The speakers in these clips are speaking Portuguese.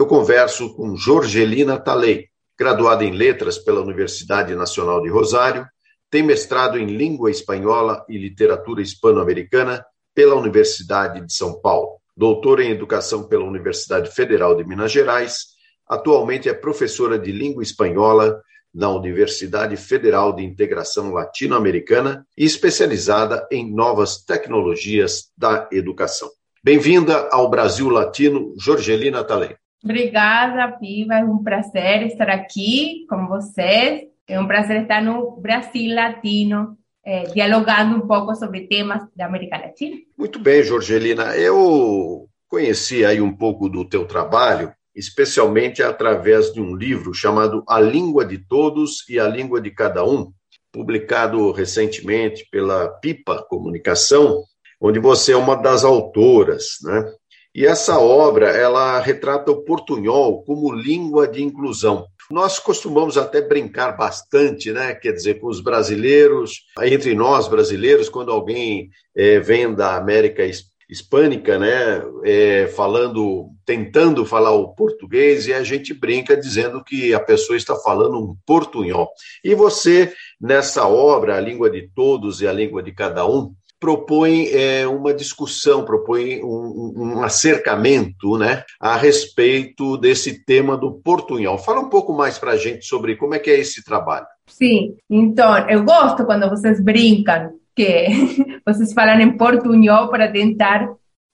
eu converso com Jorgelina Talei, graduada em Letras pela Universidade Nacional de Rosário, tem mestrado em Língua Espanhola e Literatura Hispano-Americana pela Universidade de São Paulo, doutora em Educação pela Universidade Federal de Minas Gerais, atualmente é professora de Língua Espanhola na Universidade Federal de Integração Latino-Americana e especializada em novas tecnologias da educação. Bem-vinda ao Brasil Latino, Jorgelina Talei. Obrigada, Piva. É um prazer estar aqui com vocês. É um prazer estar no Brasil Latino, é, dialogando um pouco sobre temas da América Latina. Muito bem, Jorgelina. Eu conheci aí um pouco do teu trabalho, especialmente através de um livro chamado A Língua de Todos e a Língua de Cada Um, publicado recentemente pela Pipa Comunicação, onde você é uma das autoras, né? E essa obra, ela retrata o portunhol como língua de inclusão. Nós costumamos até brincar bastante, né? Quer dizer, com os brasileiros, entre nós brasileiros, quando alguém é, vem da América hispânica, né, é, falando, tentando falar o português, e a gente brinca dizendo que a pessoa está falando um portunhol. E você, nessa obra, A Língua de Todos e a Língua de Cada Um, propõe é, uma discussão, propõe um, um, acercamento né, a respeito desse tema do portunhol. Fala um pouco mais para a gente sobre como é que é esse trabalho. Sim, então, eu gosto quando vocês brincam, que vocês falam em portunhol para tentar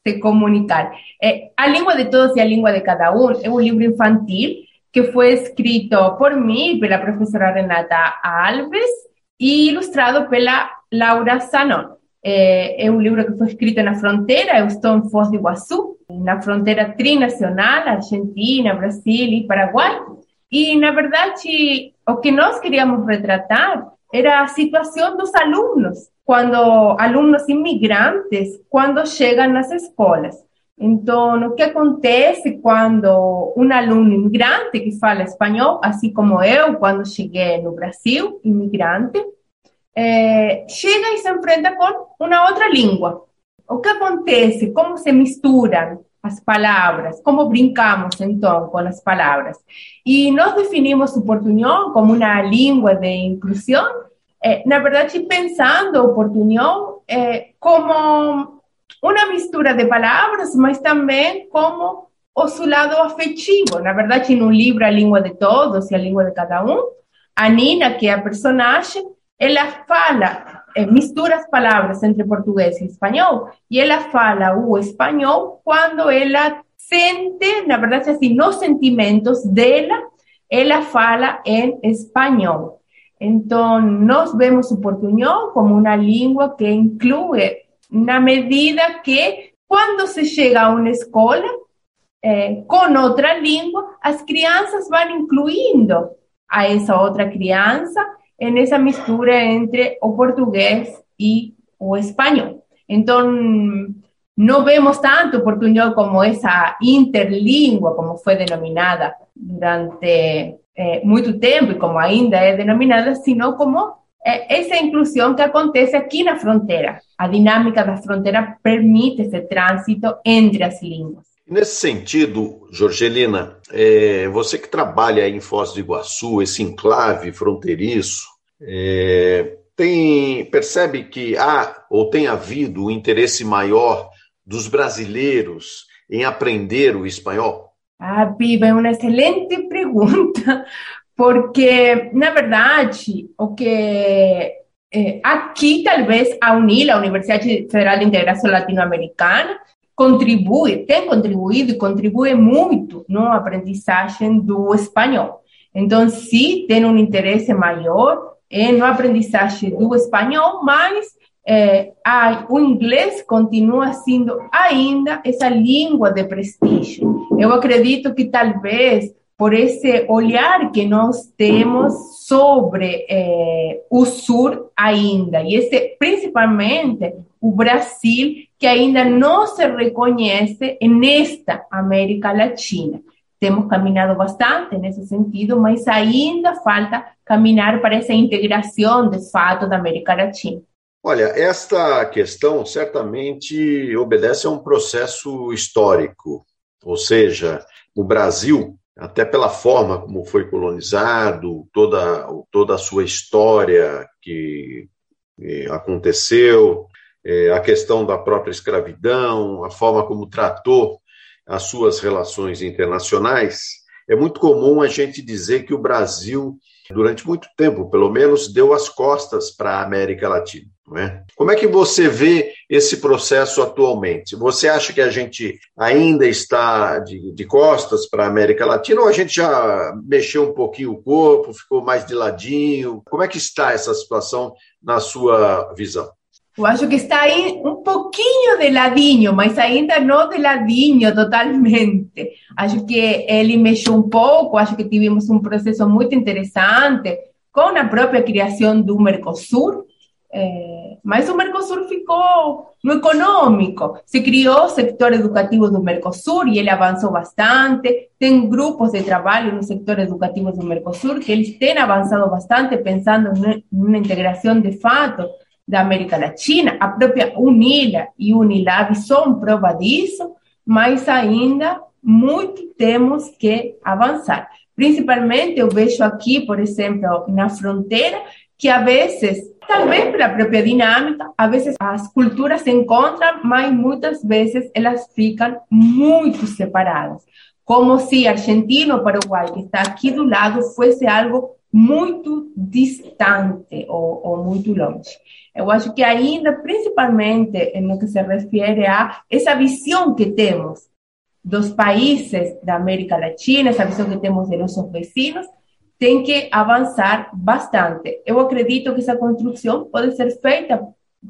se comunicar. É, a Língua de Todos e a Língua de Cada Um é um livro infantil que foi escrito por mim, pela professora Renata Alves, e ilustrado pela Laura Sanon. É, é um livro que foi escrito na fronteira, eu estou em Foz do Iguaçu, na fronteira trinacional, Argentina, Brasil e Paraguai. E, na verdade, o que nós queríamos retratar era a situação dos alunos, quando alunos imigrantes, quando chegam nas escolas. Então, o que acontece quando um aluno imigrante que fala espanhol, assim como eu, quando cheguei no Brasil, imigrante, chega e se enfrenta com uma outra língua. O que acontece? Como se misturam as palavras? Como brincamos então com as palavras? E nós definimos o como uma língua de inclusão, na verdade, pensando o como uma mistura de palavras, mas também como o seu lado afetivo. Na verdade, no livro A Língua de Todos e a Língua de Cada Um, a Nina, que é a personagem, ela fala, mistura as palavras entre português e espanhol, e ela fala o espanhol quando ela sente, na verdade, assim, nos sentimentos dela, ela fala em espanhol. Então, nós vemos o portunhol como uma língua que inclui, na medida que, quando se chega a uma escola, eh, com outra língua, as crianças vão incluindo a essa outra criança en esa mistura entre o portugués y o español. Entonces, no vemos tanto portuñol como esa interlingua, como fue denominada durante eh, mucho tiempo y como ainda es denominada, sino como eh, esa inclusión que acontece aquí en la frontera. A dinámica da frontera permite ese tránsito entre as línguas. Nesse sentido, Jorgelina, é, você que trabalha em Foz do Iguaçu, esse enclave fronteiriço, é, tem, percebe que há ou tem havido um interesse maior dos brasileiros em aprender o espanhol? Ah, Piva, é uma excelente pergunta, porque, na verdade, o que é, aqui, talvez, a UNIL, a Universidade Federal de Integração Latino-Americana, contribui, tem contribuído e contribui muito na aprendizagem do espanhol. Então, sim, tem um interesse maior no aprendizagem do espanhol, mas é, a, o inglês continua sendo ainda essa língua de prestígio. Eu acredito que talvez por esse olhar que nós temos sobre eh, o Sur ainda, e esse, principalmente o Brasil, que ainda não se reconhece nesta América Latina. Temos caminhado bastante nesse sentido, mas ainda falta caminhar para essa integração de fato da América Latina. Olha, esta questão certamente obedece a um processo histórico, ou seja, o Brasil, até pela forma como foi colonizado, toda, toda a sua história que aconteceu, eh, a questão da própria escravidão, a forma como tratou as suas relações internacionais, é muito comum a gente dizer que o Brasil, durante muito tempo, pelo menos, deu as costas para a América Latina. É? Como é que você vê esse processo atualmente? Você acha que a gente ainda está de, de costas para a América Latina ou a gente já mexeu um pouquinho o corpo, ficou mais de ladinho? Como é que está essa situação na sua visão? Eu acho que está aí um pouquinho de ladinho, mas ainda não de ladinho totalmente. Acho que ele mexeu um pouco, acho que tivemos um processo muito interessante com a própria criação do Mercosul, é, mas o Mercosul ficou no econômico. Se criou o setor educativo do Mercosul e ele avançou bastante. Tem grupos de trabalho no setor educativo do Mercosul que eles têm avançado bastante, pensando numa integração de fato da América Latina, a própria UNILA e UNILAB são prova disso, mas ainda muito temos que avançar. Principalmente eu vejo aqui, por exemplo, na fronteira, que a vezes, talvez pela própria dinâmica, a vezes as culturas se encontram, mas muitas vezes elas ficam muito separadas. Como se Argentina ou Paraguai, que está aqui do lado, fosse algo muito distante ou, ou muito longe. Eu acho que ainda, principalmente no que se refere a essa visão que temos dos países da América Latina, essa visão que temos de nossos vecinos, tem que avançar bastante. Eu acredito que essa construção pode ser feita,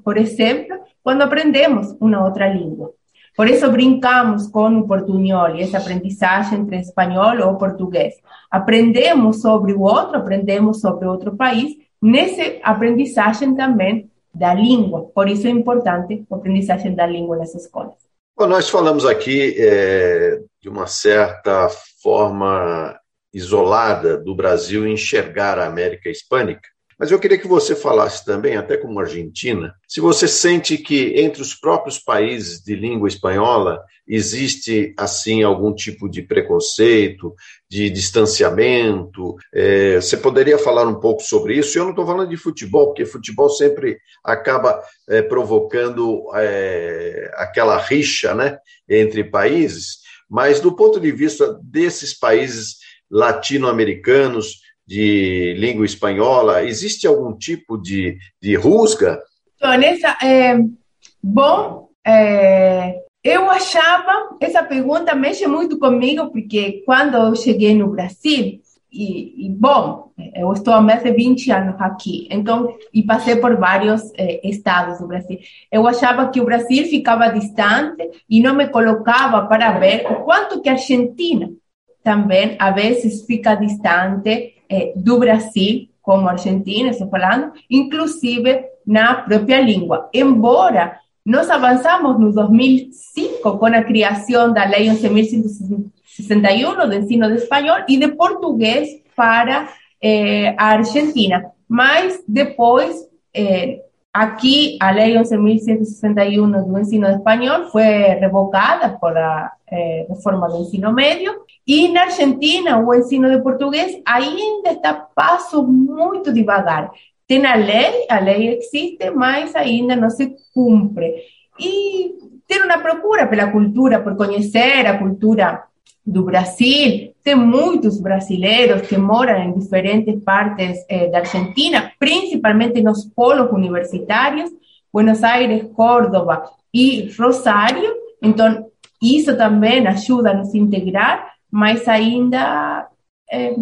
por exemplo, quando aprendemos uma outra língua. Por isso brincamos com o portunhol e essa aprendizagem entre espanhol ou português. Aprendemos sobre o outro, aprendemos sobre outro país, nessa aprendizagem também da língua. Por isso é importante a aprendizagem da língua nas escolas. Bom, nós falamos aqui é, de uma certa forma isolada do Brasil enxergar a América Hispânica. Mas eu queria que você falasse também, até como argentina, se você sente que entre os próprios países de língua espanhola existe, assim, algum tipo de preconceito, de distanciamento. É, você poderia falar um pouco sobre isso? Eu não estou falando de futebol, porque futebol sempre acaba é, provocando é, aquela rixa né, entre países, mas do ponto de vista desses países latino-americanos, de língua espanhola, existe algum tipo de, de rusga? Vanessa, é, bom, é, eu achava, essa pergunta mexe muito comigo, porque quando eu cheguei no Brasil, e, e, bom, eu estou há mais de 20 anos aqui, então, e passei por vários eh, estados do Brasil. Eu achava que o Brasil ficava distante e não me colocava para ver o quanto que a Argentina também, às vezes, fica distante eh, do Brasil, como a Argentina, estou falando, inclusive na própria língua. Embora nós avançamos no 2005 com a criação da Lei 11.161 do ensino de espanhol e de português para eh, a Argentina. Mas depois, eh, aqui, a Lei 11.161 do ensino de espanhol foi revocada por a eh, reforma do ensino médio e na Argentina, o ensino de português ainda está passo muito devagar. Tem a lei, a lei existe, mas ainda não se cumpre. E tem uma procura pela cultura, por conhecer a cultura do Brasil. Tem muitos brasileiros que moram em diferentes partes eh, da Argentina, principalmente nos polos universitários, Buenos Aires, Córdoba e Rosário. Então, isso também ajuda a nos integrar mas ainda é,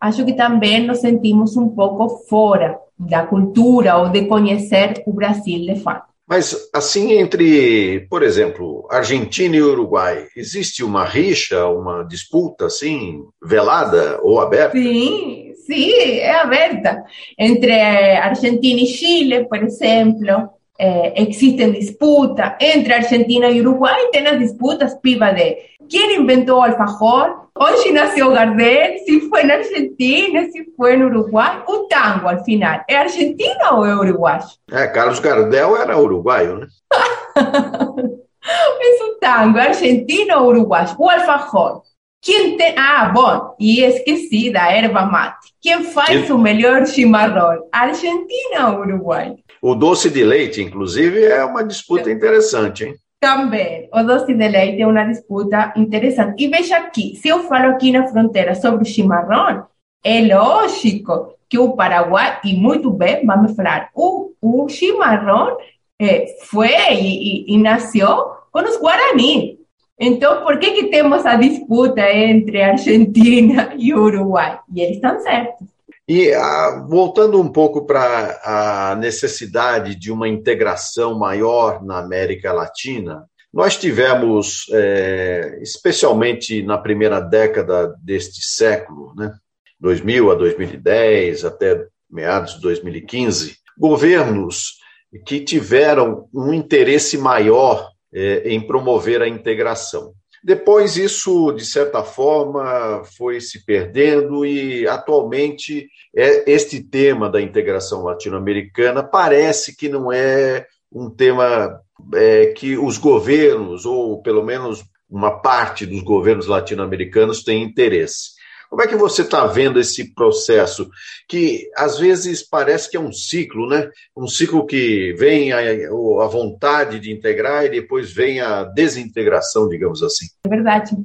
acho que também nos sentimos um pouco fora da cultura ou de conhecer o Brasil de fato. Mas, assim, entre, por exemplo, Argentina e Uruguai, existe uma rixa, uma disputa, assim, velada ou aberta? Sim, sim, é aberta. Entre Argentina e Chile, por exemplo, eh, existen disputas. Entre Argentina y Uruguay tienen disputas piva de quién inventó el alfajor. Hoy nació Gardel, si fue en Argentina, si fue en Uruguay. Un tango al final. ¿Es argentino o es uruguayo? Eh, Carlos Gardel era uruguayo, ¿no? es un tango, argentino o uruguayo. O alfajor. ¿Quién te... Ah, bueno, y es que sí, da erva mate. ¿Quién faz su mejor chimarrón? ¿Argentina o Uruguay? O doce de leite, inclusive, é uma disputa interessante, hein? Também, o doce de leite é uma disputa interessante. E veja aqui, se eu falo aqui na fronteira sobre o chimarrão, é lógico que o Paraguai, e muito bem, vamos falar, o, o chimarrão é, foi e, e, e nasceu com os Guarani. Então, por que, que temos a disputa entre Argentina e Uruguai? E eles estão certos. E ah, voltando um pouco para a necessidade de uma integração maior na América Latina, nós tivemos, é, especialmente na primeira década deste século, né, 2000 a 2010, até meados de 2015, governos que tiveram um interesse maior é, em promover a integração. Depois, isso, de certa forma, foi se perdendo e, atualmente, é, este tema da integração latino-americana parece que não é um tema é, que os governos, ou pelo menos uma parte dos governos latino-americanos, tem interesse. Como é que você está vendo esse processo? Que às vezes parece que é um ciclo, né? Um ciclo que vem a, a vontade de integrar e depois vem a desintegração, digamos assim. É verdade.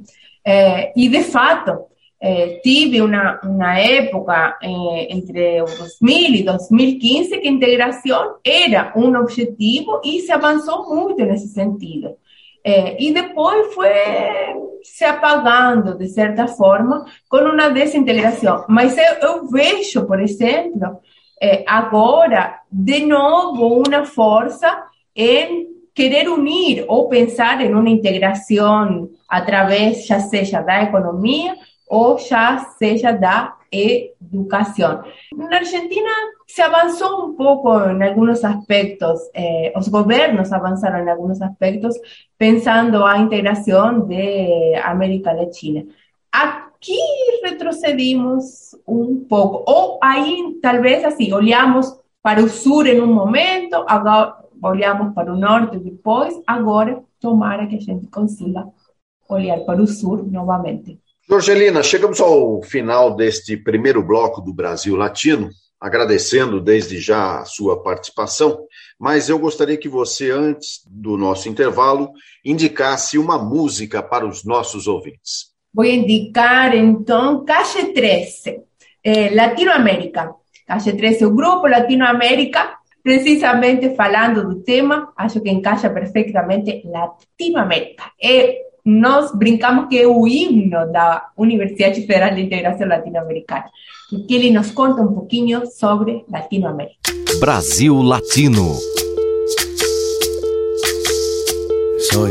É, e de fato, é, tive uma, uma época é, entre 2000 e 2015 que a integração era um objetivo e se avançou muito nesse sentido. É, e depois foi se apagando, de certa forma, com uma desintegração. Mas eu, eu vejo, por exemplo, é, agora, de novo, uma força em querer unir ou pensar em uma integração através, já seja da economia ou já seja da educación. En Argentina se avanzó un poco en algunos aspectos, eh, los gobiernos avanzaron en algunos aspectos pensando a integración de América Latina. Aquí retrocedimos un poco, o ahí tal vez así, olhamos para el sur en un momento, agora olhamos para o norte depois, agora tomara que a gente consiga olhar para o sur novamente. Jorgelina, chegamos ao final deste primeiro bloco do Brasil Latino, agradecendo desde já a sua participação, mas eu gostaria que você, antes do nosso intervalo, indicasse uma música para os nossos ouvintes. Vou indicar, então, Caixa 13, eh, Latinoamérica. Caixa 13 o grupo Latinoamérica, precisamente falando do tema, acho que encaixa perfeitamente Latinoamérica. É nós brincamos que é o himno da Universidade Federal de Integração Latino-Americana, que ele nos conta um pouquinho sobre Latinoamérica. Brasil Latino. Soy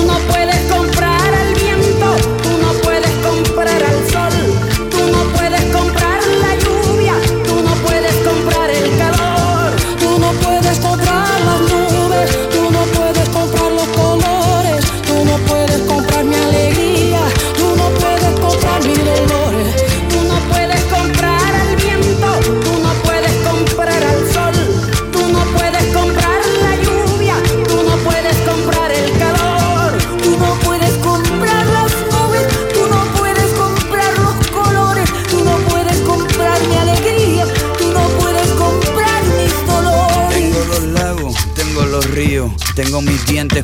no puedes comprar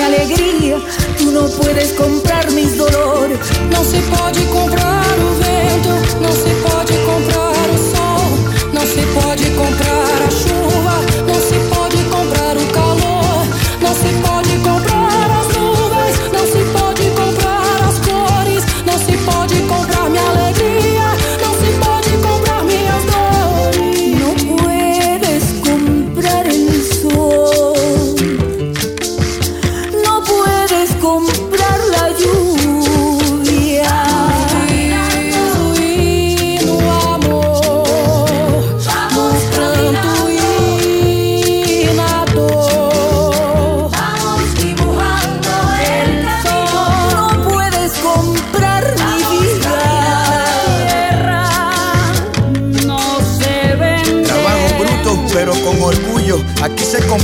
mi alegria, tu non puoi comprare mis dolores, No se può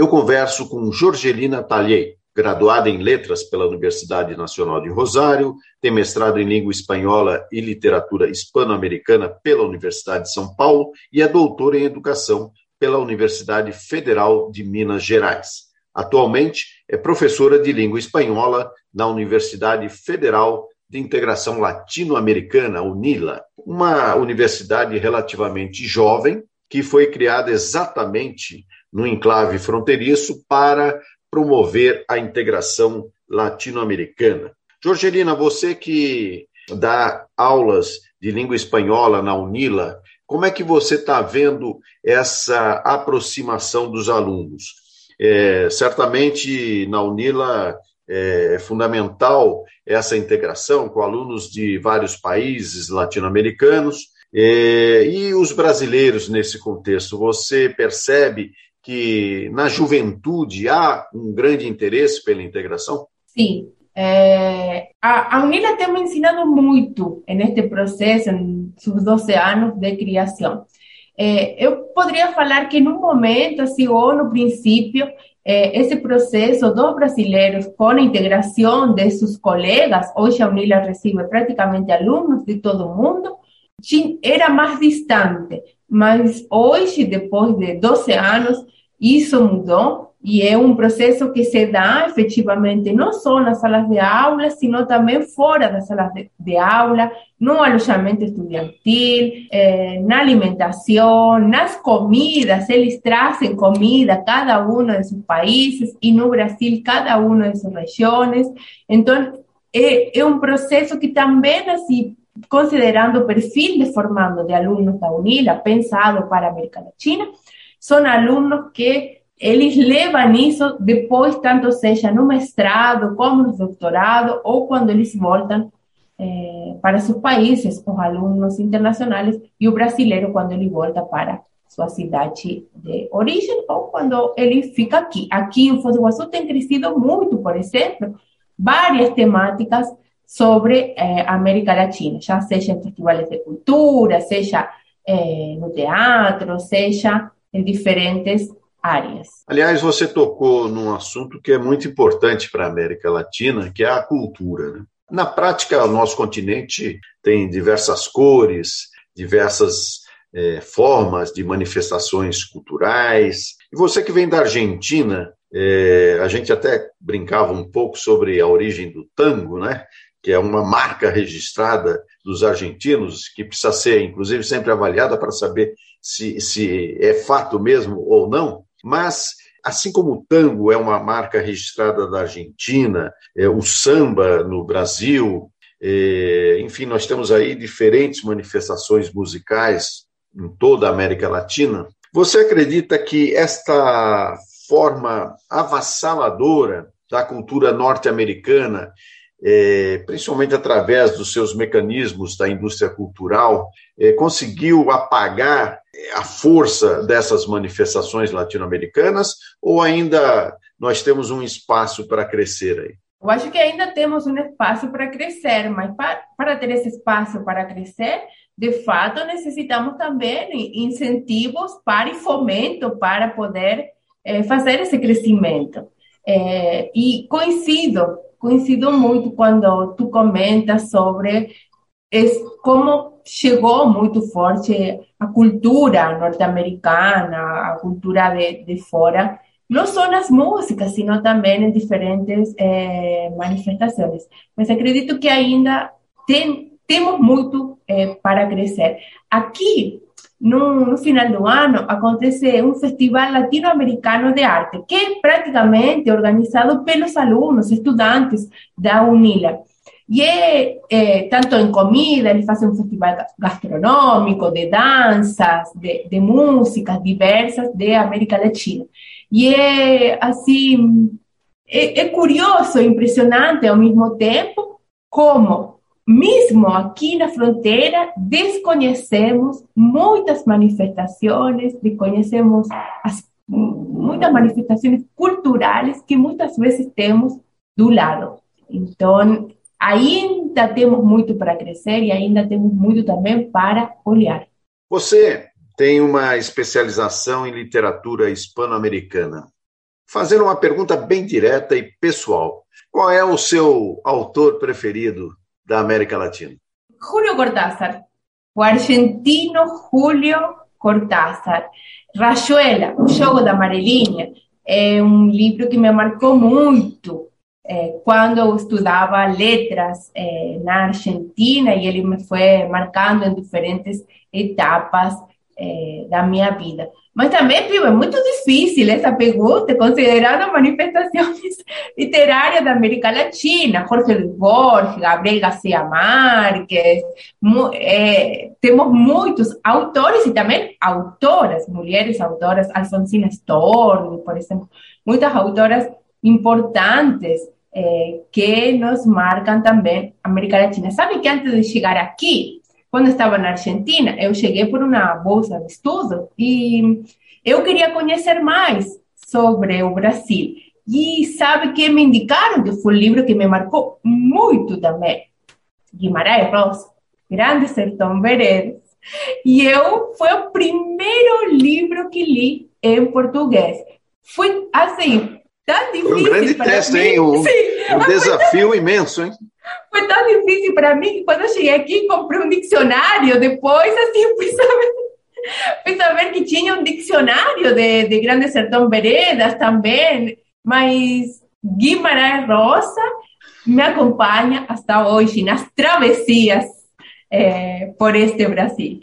eu converso com Jorgelina Talhei, graduada em Letras pela Universidade Nacional de Rosário, tem mestrado em Língua Espanhola e Literatura Hispano-Americana pela Universidade de São Paulo e é doutora em Educação pela Universidade Federal de Minas Gerais. Atualmente é professora de língua espanhola na Universidade Federal de Integração Latino-Americana, UNILA, uma universidade relativamente jovem que foi criada exatamente no enclave fronteiriço para promover a integração latino-americana. Jorgelina, você que dá aulas de língua espanhola na UNILA, como é que você está vendo essa aproximação dos alunos? É, certamente na UNILA é fundamental essa integração com alunos de vários países latino-americanos é, e os brasileiros nesse contexto. Você percebe que na juventude há um grande interesse pela integração? Sim. É, a, a UNILA tem me ensinado muito neste processo, seus 12 anos de criação. É, eu poderia falar que no momento, assim, ou no princípio, eh, esse processo dos brasileiros com a integração de seus colegas, hoje a UNILA recebe praticamente alunos de todo o mundo, era mais distante, mas hoje, depois de 12 anos, isso mudou e é um processo que se dá efetivamente não só nas salas de aula, sino também fora das salas de, aula, no alojamento estudantil, eh, na alimentação, nas comidas. Eles trazem comida, cada um de seus países, e no Brasil, cada uma de suas regiões. Então, é, é um processo que também, assim, considerando o perfil de formando de alunos da UNILA, pensado para América Latina, são alunos que eles levam isso depois, tanto seja no mestrado como no doutorado, ou quando eles voltam eh, para seus países, os alunos internacionais, e o brasileiro quando ele volta para sua cidade de origem, ou quando ele fica aqui. Aqui em Foz do Iguaçu tem crescido por exemplo, várias temáticas sobre eh, a América Latina, já seja em festivais de cultura, seja eh, no teatro, seja em diferentes áreas. Aliás, você tocou num assunto que é muito importante para a América Latina, que é a cultura. Né? Na prática, o nosso continente tem diversas cores, diversas é, formas de manifestações culturais. E você que vem da Argentina, é, a gente até brincava um pouco sobre a origem do tango, né? Que é uma marca registrada dos argentinos, que precisa ser, inclusive, sempre avaliada para saber se, se é fato mesmo ou não. Mas, assim como o tango é uma marca registrada da Argentina, é, o samba no Brasil, é, enfim, nós temos aí diferentes manifestações musicais em toda a América Latina. Você acredita que esta forma avassaladora da cultura norte-americana é, principalmente através dos seus mecanismos da indústria cultural, é, conseguiu apagar a força dessas manifestações latino-americanas ou ainda nós temos um espaço para crescer aí? Eu acho que ainda temos um espaço para crescer, mas para, para ter esse espaço para crescer, de fato, necessitamos também incentivos para e fomento para poder é, fazer esse crescimento. É, e coincido coincido muito quando tu comentas sobre como chegou muito forte a cultura norte-americana, a cultura de, de fora, não só nas músicas, sino também em diferentes eh, manifestações. Mas acredito que ainda tem, temos muito eh, para crescer. Aqui, no, no, final do ano, acontece um festival latino-americano de arte, que é praticamente organizado pelos alunos, estudantes da UNILA. E é, é tanto em comida, eles fazem um festival gastronômico, de danças, de, de músicas diversas de América Latina. E é, assim, é, é curioso, impressionante ao mesmo tempo, como mesmo aqui na fronteira, desconhecemos muitas manifestações, desconhecemos as, muitas manifestações culturais que muitas vezes temos do lado. Então, ainda temos muito para crescer e ainda temos muito também para olhar. Você tem uma especialização em literatura hispano-americana. Fazendo uma pergunta bem direta e pessoal, qual é o seu autor preferido da América Latina? Julio Cortázar, o argentino Julio Cortázar. Rayuela, o jogo da amarelinha, é um livro que me marcou muito é, quando eu estudava letras é, na Argentina e ele me foi marcando em diferentes etapas é, da minha vida. Mas também, viu, é muito difícil essa pergunta, considerando manifestações literárias da América Latina, Jorge Luis Borges, Gabriel Garcia Marques, é, temos muitos autores e também autoras, mulheres autoras, Alfonsina Storni, por exemplo, muitas autoras importantes é, que nos marcam também a América Latina. Sabe que antes de chegar aqui, quando estava na Argentina, eu cheguei por uma bolsa de estudo e eu queria conhecer mais sobre o Brasil. E sabe que me indicaram que foi um livro que me marcou muito também. Guimarães Rosa, Grande Sertão Veredas. E eu, foi o primeiro livro que li em português. Fue así, tan difícil. Foi um grande para teste, mí. hein? Um, Sí, um desafio imenso, hein? Fue tan difícil para mí que cuando llegué aquí compré un diccionario. Después, así, fui a ver, fui a ver que tinha um dicionário de, de Grande Sertão Veredas também. Mas Guimarães Rosa me acompanha hasta hoje nas travessias eh, por este Brasil.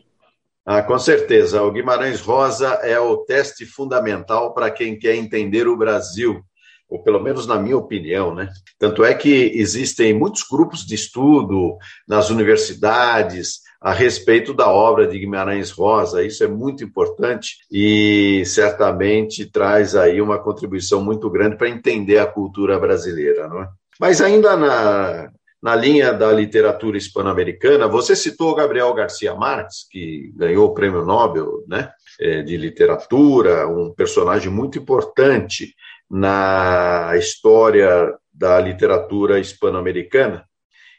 Ah, com certeza. O Guimarães Rosa é o teste fundamental para quem quer entender o Brasil, ou pelo menos na minha opinião, né? Tanto é que existem muitos grupos de estudo nas universidades a respeito da obra de Guimarães Rosa. Isso é muito importante e certamente traz aí uma contribuição muito grande para entender a cultura brasileira, não é? Mas ainda na, na linha da literatura hispano-americana, você citou Gabriel Garcia Marques, que ganhou o prêmio Nobel né, eh, de literatura, um personagem muito importante na história da literatura hispano-americana,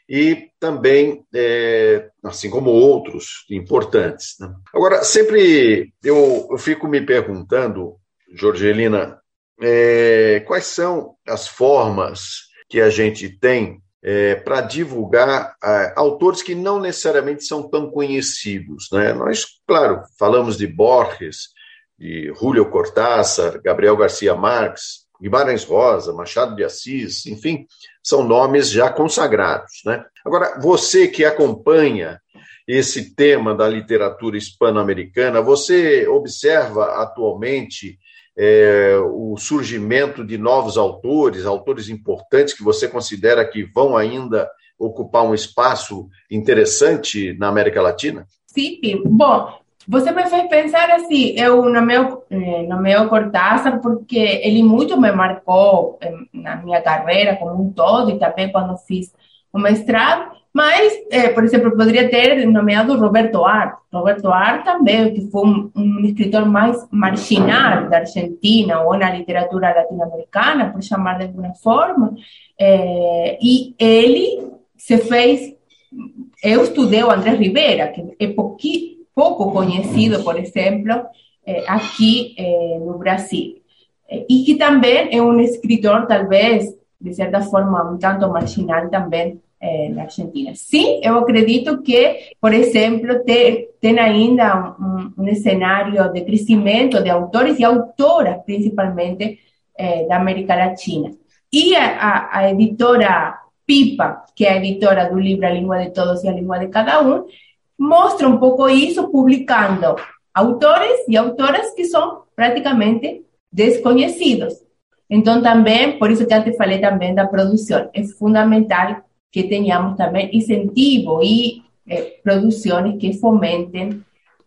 e também, é, assim como outros importantes. Né? Agora, sempre eu, eu, fico me perguntando, Jorgelina, é, quais são as formas que a gente tem é, para divulgar é, autores que não necessariamente são tão conhecidos. Né? Nós, claro, falamos de Borges, de Julio Cortázar, Gabriel Garcia Marques, Guimarães Rosa, Machado de Assis, enfim, são nomes já consagrados. Né? Agora, você que acompanha esse tema da literatura hispano-americana, você observa atualmente é, o surgimento de novos autores, autores importantes que você considera que vão ainda ocupar um espaço interessante na América Latina? Sim, bom, você me fez pensar assim, eu nomeo, eh, nomeo Cortázar porque ele muito me marcou eh, na minha carreira como um todo e também quando fiz o mestrado, mas, eh, por exemplo, poderia ter nomeado Roberto Art. Roberto Art também, que foi um, um escritor mais marginal da Argentina ou na literatura latino-americana, por chamar de alguma forma, e ele se fez... Eu estudei o Andrés Rivera, que é pouquinho pouco conhecido, por exemplo, eh, aqui eh, no Brasil. Eh, e que também é um escritor, talvez, de certa forma, um tanto marginal também na Argentina. Sim, eu acredito que, por exemplo, tem, tem ainda um, de crescimento de autores e autoras, principalmente, da América Latina. E a, a, editora Pipa, que é a editora do livro A Língua de Todos e a Língua de Cada Um, mostra um pouco isso publicando autores e autoras que são praticamente desconhecidos. Então, também, por isso que antes falei também da produção, é fundamental que tenhamos também incentivo e eh, produções que fomentem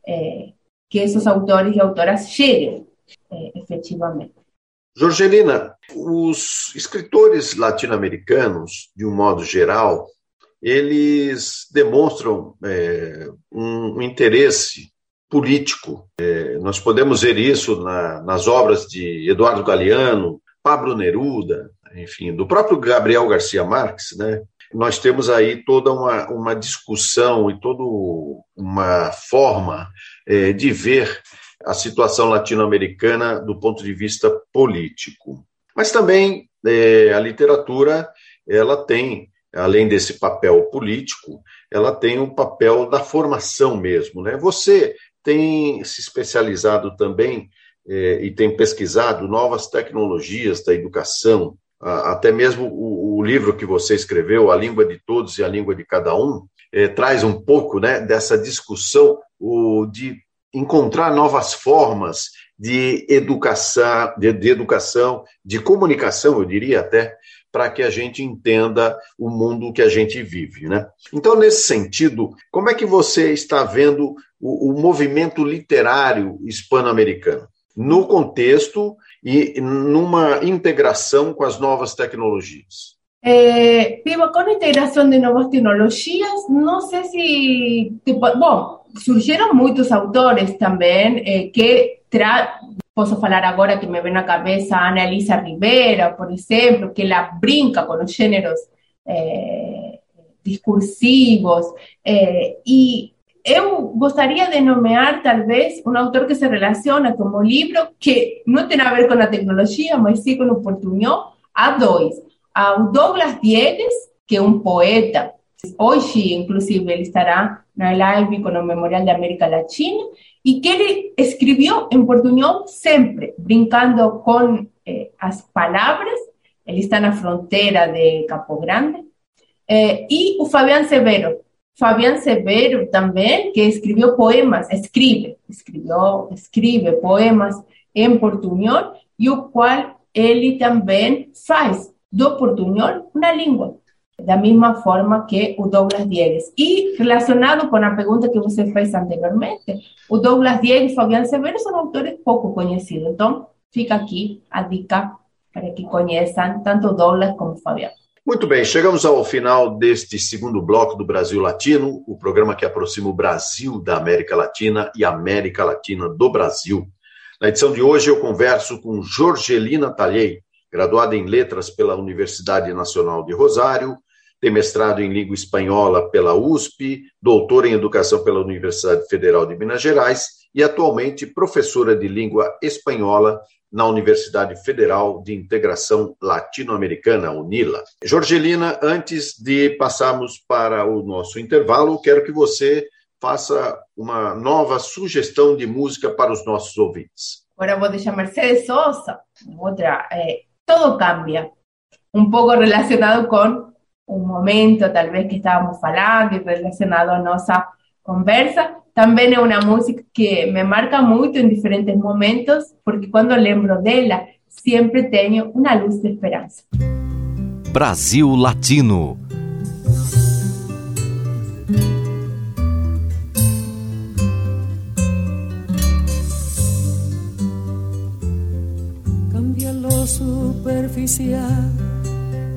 eh, que esses autores e autoras cheguem eh, efetivamente. Jorgelina, os escritores latino-americanos, de um modo geral, eles demonstram é, um, um, interesse político. É, nós podemos ver isso na, nas obras de Eduardo Galeano, Pablo Neruda, enfim, do próprio Gabriel Garcia Marques, né? Nós temos aí toda uma, uma discussão e toda uma forma é, de ver a situação latino-americana do ponto de vista político. Mas também é, a literatura ela tem além desse papel político, ela tem um papel da formação mesmo. Né? Você tem se especializado também é, e tem pesquisado novas tecnologias da educação, até mesmo o, o, livro que você escreveu, A Língua de Todos e a Língua de Cada Um, é, traz um pouco né, dessa discussão o, de encontrar novas formas de educação, de, de educação, de comunicação, eu diria até, para que a gente entenda o mundo que a gente vive. Né? Então, nesse sentido, como é que você está vendo o, o movimento literário hispano-americano? No contexto e numa integração com as novas tecnologias. Eh, com a integração de novas tecnologias, não sei se. Tipo, bom, surgiram muitos autores também eh, que tra Posso falar agora que me vem na cabeça a Ana Elisa Rivera, por exemplo, que ela brinca com os gêneros eh, discursivos. Eh, e eu gostaria de nomear, talvez, um autor que se relaciona com o livro, que não tem a ver com a tecnologia, mas sim com o portunhol. Há dois. Há o Douglas Diegues, que é um poeta. Hoje, inclusive, ele estará na live com o Memorial da América Latina, e que ele escreveu em portunhol sempre, brincando com eh, as palavras. Ele está na fronteira de Campo Grande. Eh, e o Fabián Severo, Fabián Severo también, que escribió poemas, escribe, escribió, escribe poemas en portuñol, y el cual él también faz do portuñol una lengua, da misma forma que o Douglas Diegues. Y relacionado con la pregunta que usted fez anteriormente, o Douglas Diegues y Fabián Severo son autores poco conocidos. Entonces, fica aquí a dica para que conozcan tanto Douglas como Fabián. Muito bem, chegamos ao final deste segundo bloco do Brasil Latino, o programa que aproxima o Brasil da América Latina e a América Latina do Brasil. Na edição de hoje eu converso com Jorgelina Talhei, graduada em Letras pela Universidade Nacional de Rosário, tem mestrado em língua espanhola pela USP, doutora em educação pela Universidade Federal de Minas Gerais e atualmente professora de língua espanhola na Universidade Federal de Integração Latino-Americana, UNILA. Jorgelina, antes de passarmos para o nosso intervalo, quero que você faça uma nova sugestão de música para os nossos ouvintes. Agora vou deixar Mercedes Sosa, outra, é, Todo Cambia, um pouco relacionado com um momento, talvez, que estávamos falando e relacionado à nossa conversa, también es una música que me marca mucho en diferentes momentos, porque cuando lembro ella, siempre tengo una luz de esperanza. Brasil Latino. Cambia lo superficial,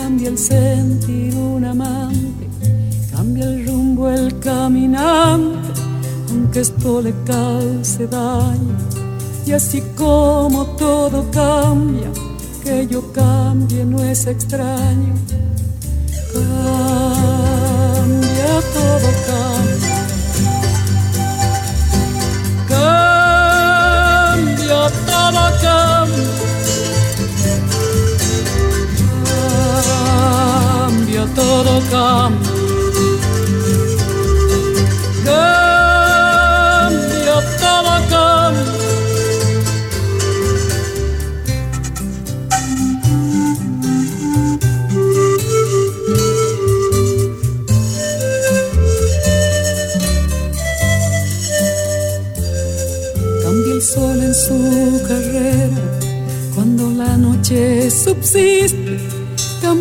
cambia el sentir un amante, cambia el rumbo el caminante, aunque esto le cause daño. Y así como todo cambia, que yo cambie no es extraño. Todo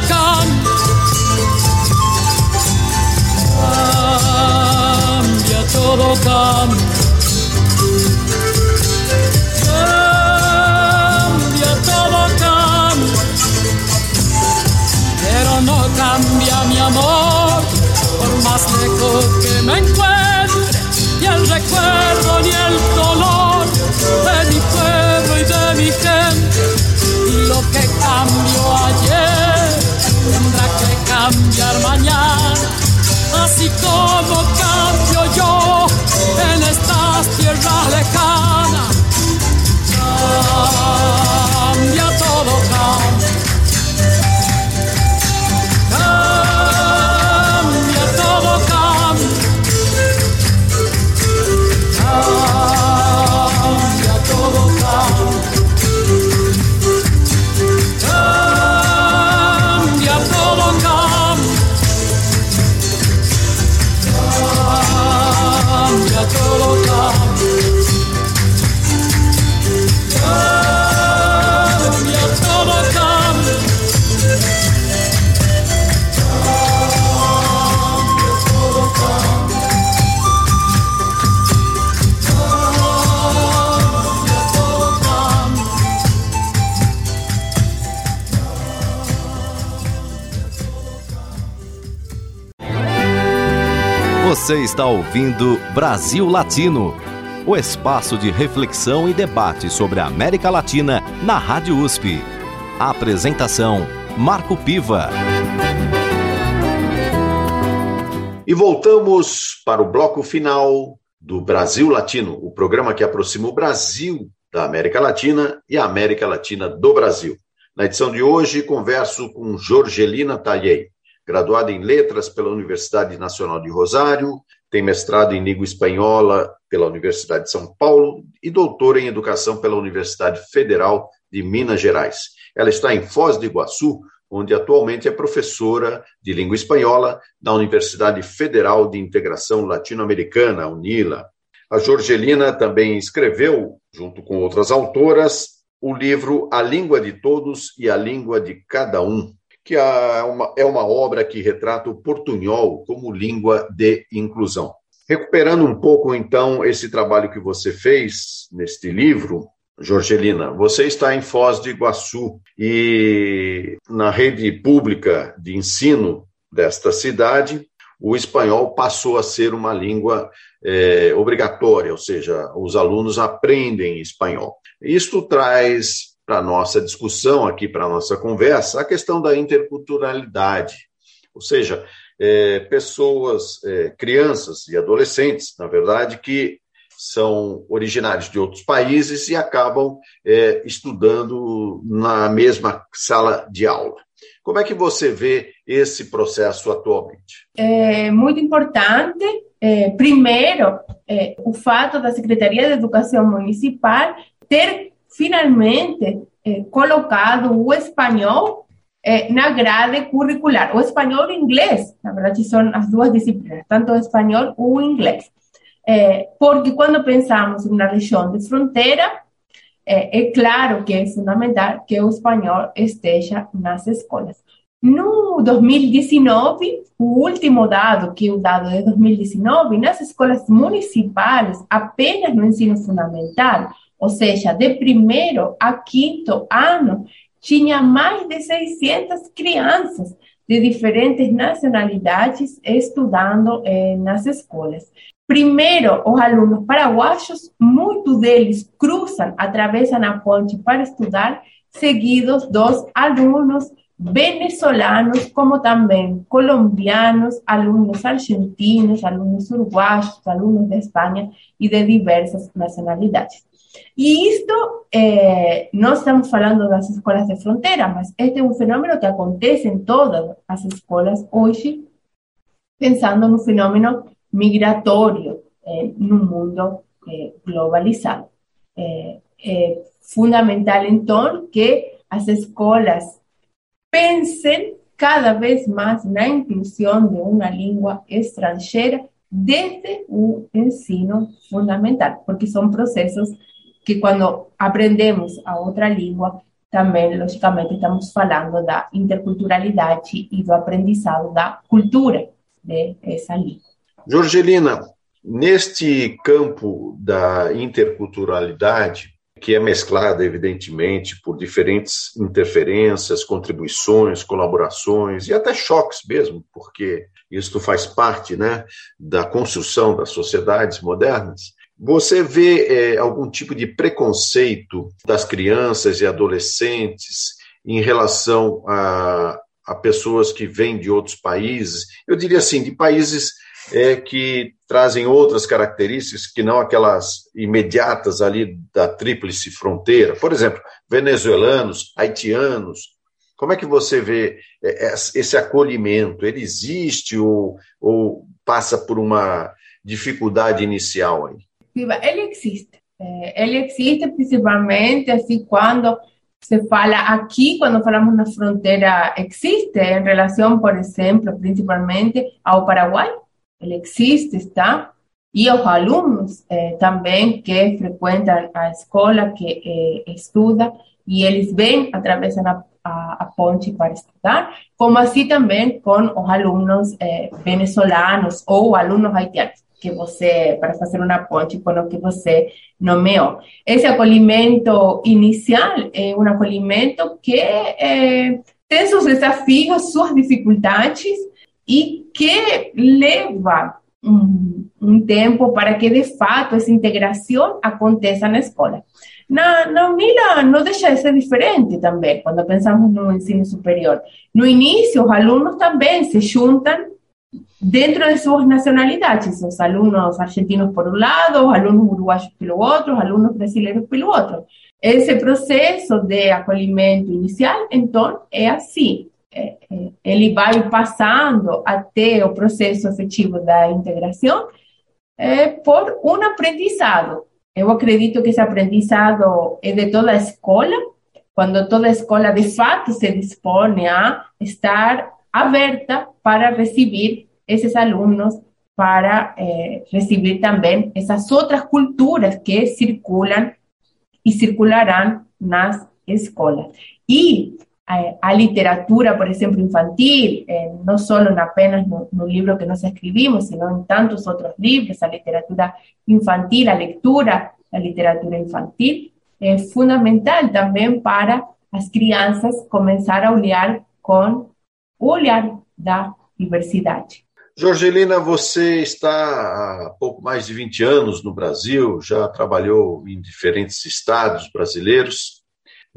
tocan. Cambia, todo cambia. Cambia, todo cambia. Pero no cambia mi amor, por más lejos que me encuentre, ni el recuerdo ni el dolor de mi pueblo y de mi gente. y lo que cambió ayer tendrá que cambiar mañana, así como cambio yo en estas tierras lejanas. Cambia está ouvindo Brasil Latino, o espaço de reflexão e debate sobre a América Latina na Rádio USP. A apresentação: Marco Piva. E voltamos para o bloco final do Brasil Latino, o programa que aproxima o Brasil da América Latina e a América Latina do Brasil. Na edição de hoje, converso com Jorgelina Talhei, graduada em Letras pela Universidade Nacional de Rosário, tem mestrado em língua espanhola pela Universidade de São Paulo e doutora em educação pela Universidade Federal de Minas Gerais. Ela está em Foz do Iguaçu, onde atualmente é professora de língua espanhola na Universidade Federal de Integração Latino-Americana, UNILA. A Jorgelina também escreveu, junto com outras autoras, o livro A Língua de Todos e a Língua de Cada Um, que é uma, obra que retrata o portunhol como língua de inclusão. Recuperando um pouco, então, esse trabalho que você fez neste livro, Jorgelina, você está em Foz do Iguaçu e na rede pública de ensino desta cidade, o espanhol passou a ser uma língua é, obrigatória, ou seja, os alunos aprendem espanhol. Isto traz para a nossa discussão aqui, para a nossa conversa, a questão da interculturalidade, ou seja, é, pessoas, é, crianças e adolescentes, na verdade, que são originários de outros países e acabam é, estudando na mesma sala de aula. Como é que você vê esse processo atualmente? É muito importante, é, primeiro, é, o fato da Secretaria de Educação Municipal ter finalmente eh, colocado o espanhol eh, na grade curricular, o espanhol e inglês, na verdade são as duas disciplinas, tanto o espanhol o inglês. Eh, porque quando pensamos na região de fronteira, é claro que é fundamental que o espanhol esteja nas escolas. No 2019, o último dado, que é o dado de 2019, nas escolas municipais, apenas no ensino fundamental, ou seja, de primeiro a quinto ano, tinha mais de 600 crianças de diferentes nacionalidades estudando eh, nas escolas. Primeiro, os alunos paraguaios, muitos deles cruzam, atravessam a ponte para estudar, seguidos dos alunos venezolanos, como também colombianos, alunos argentinos, alunos uruguaios, alunos de Espanha e de diversas nacionalidades. E isto, eh, não estamos falando das escolas de fronteira, mas este é um fenômeno que acontece em todas as escolas hoje, pensando no fenômeno migratório eh, no mundo eh, globalizado. É fundamental, então, que as escolas pensem cada vez mais na inclusão de uma língua estrangeira desde o ensino fundamental, porque são processos que quando aprendemos a outra língua, também, logicamente, estamos falando da interculturalidade e do aprendizado da cultura dessa língua. Jorgelina, Neste campo da interculturalidade, que é mesclada, evidentemente, por diferentes interferências, contribuições, colaborações e até choques mesmo, porque isso faz parte né, da construção das sociedades modernas. Você vê é, algum tipo de preconceito das crianças e adolescentes em relação a, a pessoas que vêm de outros países? Eu diria assim, de países é, que trazem outras características que não aquelas imediatas ali da tríplice fronteira. Por exemplo, venezuelanos, haitianos. Como é que você vê é, esse acolhimento? Ele existe ou, ou passa por uma dificuldade inicial aí? Ele existe. É, ele existe principalmente assim quando se fala aqui, quando falamos na fronteira, existe em relação, por exemplo, principalmente ao Paraguai, ele existe, está? E os alunos eh, também que frequentam a escola, que eh, estudam, e eles vêm, atravessam a, a, a, para estudar, como assim também com os alunos eh, venezuelanos ou haitianos, que você, para fazer uma ponte com o que você nomeou. Esse acolhimento inicial é um acolhimento que eh, tem seus desafios, suas dificuldades, e que leva um, um, tempo para que, de fato, essa integração aconteça na escola. Na, na UNILA não deixa de ser diferente também, quando pensamos no ensino superior. No início, os alunos também se juntam dentro de suas nacionalidades, os alunos argentinos por um lado, os alunos uruguaios pelo outro, os alunos brasileiros pelo outro. Esse processo de acolhimento inicial, então, é assim ele vai passando até o processo efetivo da integração é, por um aprendizado. Eu acredito que esse aprendizado é de toda a escola, quando toda a escola de fato se dispõe a estar aberta para receber esses alunos, para é, receber também essas outras culturas que circulam e circularão nas escolas. E a, literatura, por ejemplo, infantil, eh, no solo en apenas en un libro que nos escribimos, sino en tantos otros libros, la literatura infantil, la lectura, la literatura infantil, es fundamental también para las crianças comenzar a olhar con olhar da diversidade. Jorgelina, você está há pouco mais de 20 anos no Brasil, já trabalhou em diferentes estados brasileiros,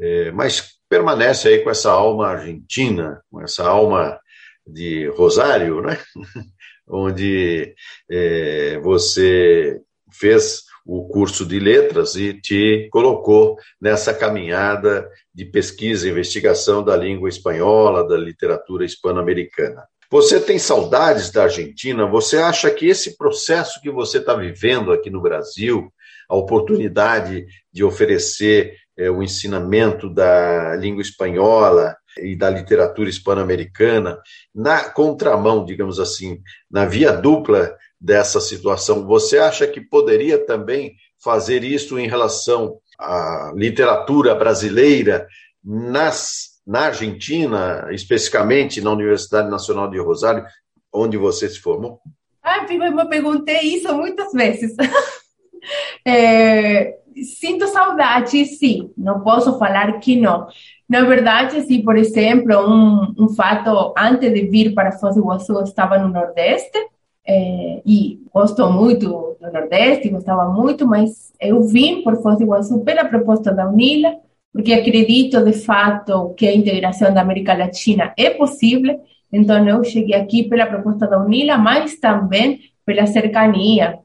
é, mas permanece aí com essa alma argentina, com essa alma de Rosário, né? onde é, você fez o curso de letras e te colocou nessa caminhada de pesquisa e investigação da língua espanhola, da literatura hispano-americana. Você tem saudades da Argentina? Você acha que esse processo que você está vivendo aqui no Brasil, a oportunidade de oferecer é, o ensinamento da língua espanhola e da literatura hispano-americana, na contramão, digamos assim, na via dupla dessa situação, você acha que poderia também fazer isso em relação à literatura brasileira nas, na Argentina, especificamente na Universidade Nacional de Rosário, onde você se formou? Ah, eu perguntei isso muitas vezes. é, sinto saudade, sim, não posso falar que não. Na verdade, se, por exemplo, um, um fato, antes de vir para Foz do Iguaçu, eu estava no Nordeste, é, e gosto muito do Nordeste, gostava muito, mas eu vim por Foz do Iguaçu pela proposta da UNILA, porque acredito, de fato, que a integração da América Latina é possível, então eu cheguei aqui pela proposta da UNILA, mas também pela cercania,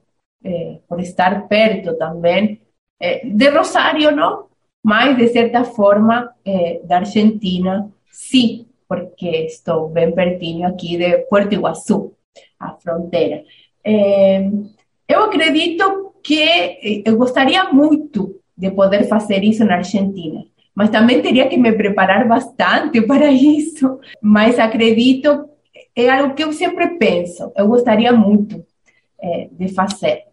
é, por estar perto também eh, de Rosário não, mas de certa forma eh, da Argentina, sim, porque estou bem pertinho aqui de Puerto Iguaçu, a fronteira. Eh, eu acredito que eu gostaria muito de poder fazer isso na Argentina, mas também teria que me preparar bastante para isso. Mas acredito, é algo que eu sempre penso, eu gostaria muito de fazer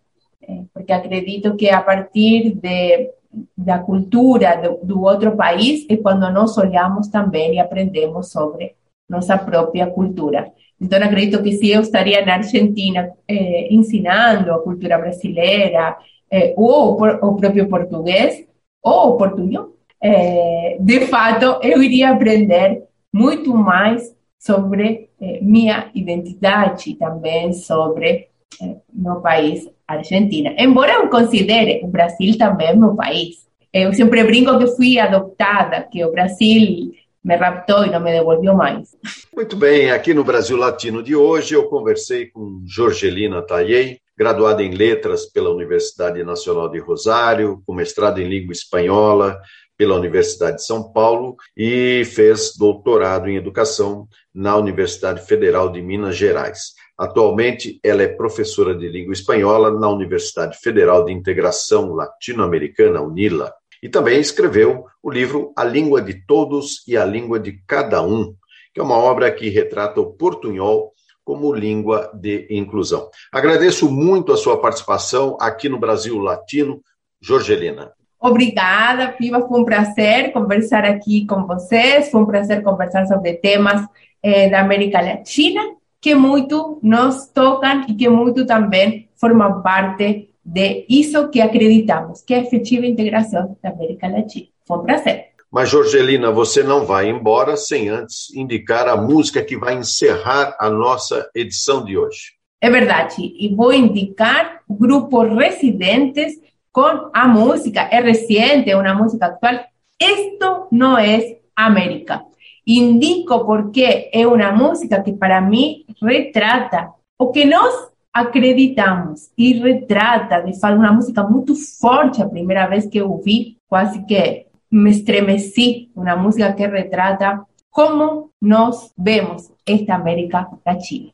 porque acredito que a partir de, da cultura do, do outro país é quando nós olhamos também e aprendemos sobre nuestra propia cultura. Entonces, acredito que si yo estaría en Argentina eh, ensinando a cultura brasileira, eh, o o próprio português, ou português, eh, de fato, eu iria aprender muito mais sobre eh, minha identidade e também sobre eh, meu país, Argentina. Embora eu considere o Brasil também meu país. Eu sempre brinco que fui adoptada, que o Brasil me raptou e não me devolveu mais. Muito bem, aqui no Brasil Latino de hoje eu conversei com Jorgelina Tayei, graduada em Letras pela Universidade Nacional de Rosário, com mestrado em Língua Espanhola pela Universidade de São Paulo e fez doutorado em Educação na Universidade Federal de Minas Gerais. Atualmente, ela é professora de língua espanhola na Universidade Federal de Integração Latino-Americana, UNILA e também escreveu o livro A Língua de Todos e a Língua de Cada Um, que é uma obra que retrata o portunhol como língua de inclusão. Agradeço muito a sua participação aqui no Brasil Latino, Jorgelina. Obrigada, Piva. Foi um prazer conversar aqui com vocês. Foi um prazer conversar sobre temas eh, da América Latina que muito nos tocam e que muito também formam parte de isso que acreditamos, que é a efetiva integração da América Latina. Foi um prazer. Mas, Jorgelina, você não vai embora sem antes indicar a música que vai encerrar a nossa edição de hoje. É verdade. E vou indicar o grupo Residentes com a música, é recente, é uma música atual. Isto não é América. Indico porque é uma música que, para mim, retrata o que nós acreditamos e retrata, de fato, uma música muito forte. A primeira vez que eu ouvi, quase que me estremeci. Uma música que retrata como nós vemos esta América Latina.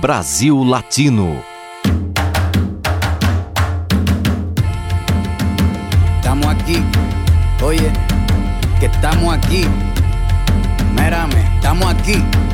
Brasil Latino. Estamos aquí, oye, que estamos aquí. Mírame, estamos aquí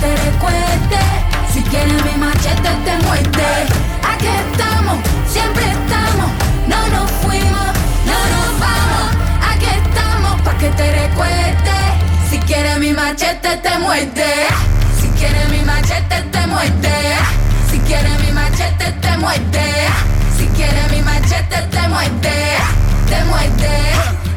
te recuerde. Si quieres mi machete te muerde. Aquí estamos, siempre estamos, no nos fuimos, no nos vamos. Aquí estamos para que te recuerde. Si quieres mi machete te muerde. Si quieres mi machete te muerde. Si quiere mi machete te muerde. Si quiere mi machete te muerde. Te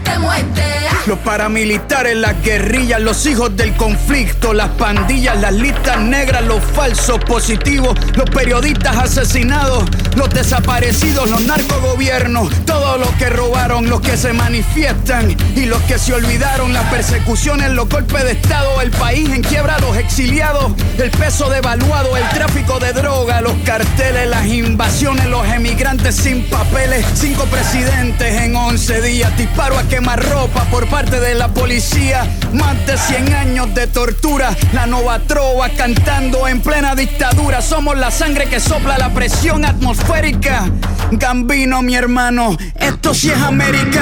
Los paramilitares, las guerrillas, los hijos del conflicto, las pandillas, las listas negras, los falsos positivos, los periodistas asesinados, los desaparecidos, los narcogobiernos, todos los que robaron, los que se manifiestan y los que se olvidaron, las persecuciones, los golpes de Estado, el país en quiebra, los exiliados, el peso devaluado, el tráfico de droga, los carteles, las invasiones, los emigrantes sin papeles, cinco presidentes en 11 días, disparo a quemar ropa por parte de la policía. Más de 100 años de tortura. La nova trova cantando en plena dictadura. Somos la sangre que sopla la presión atmosférica. Gambino, mi hermano, esto sí es América.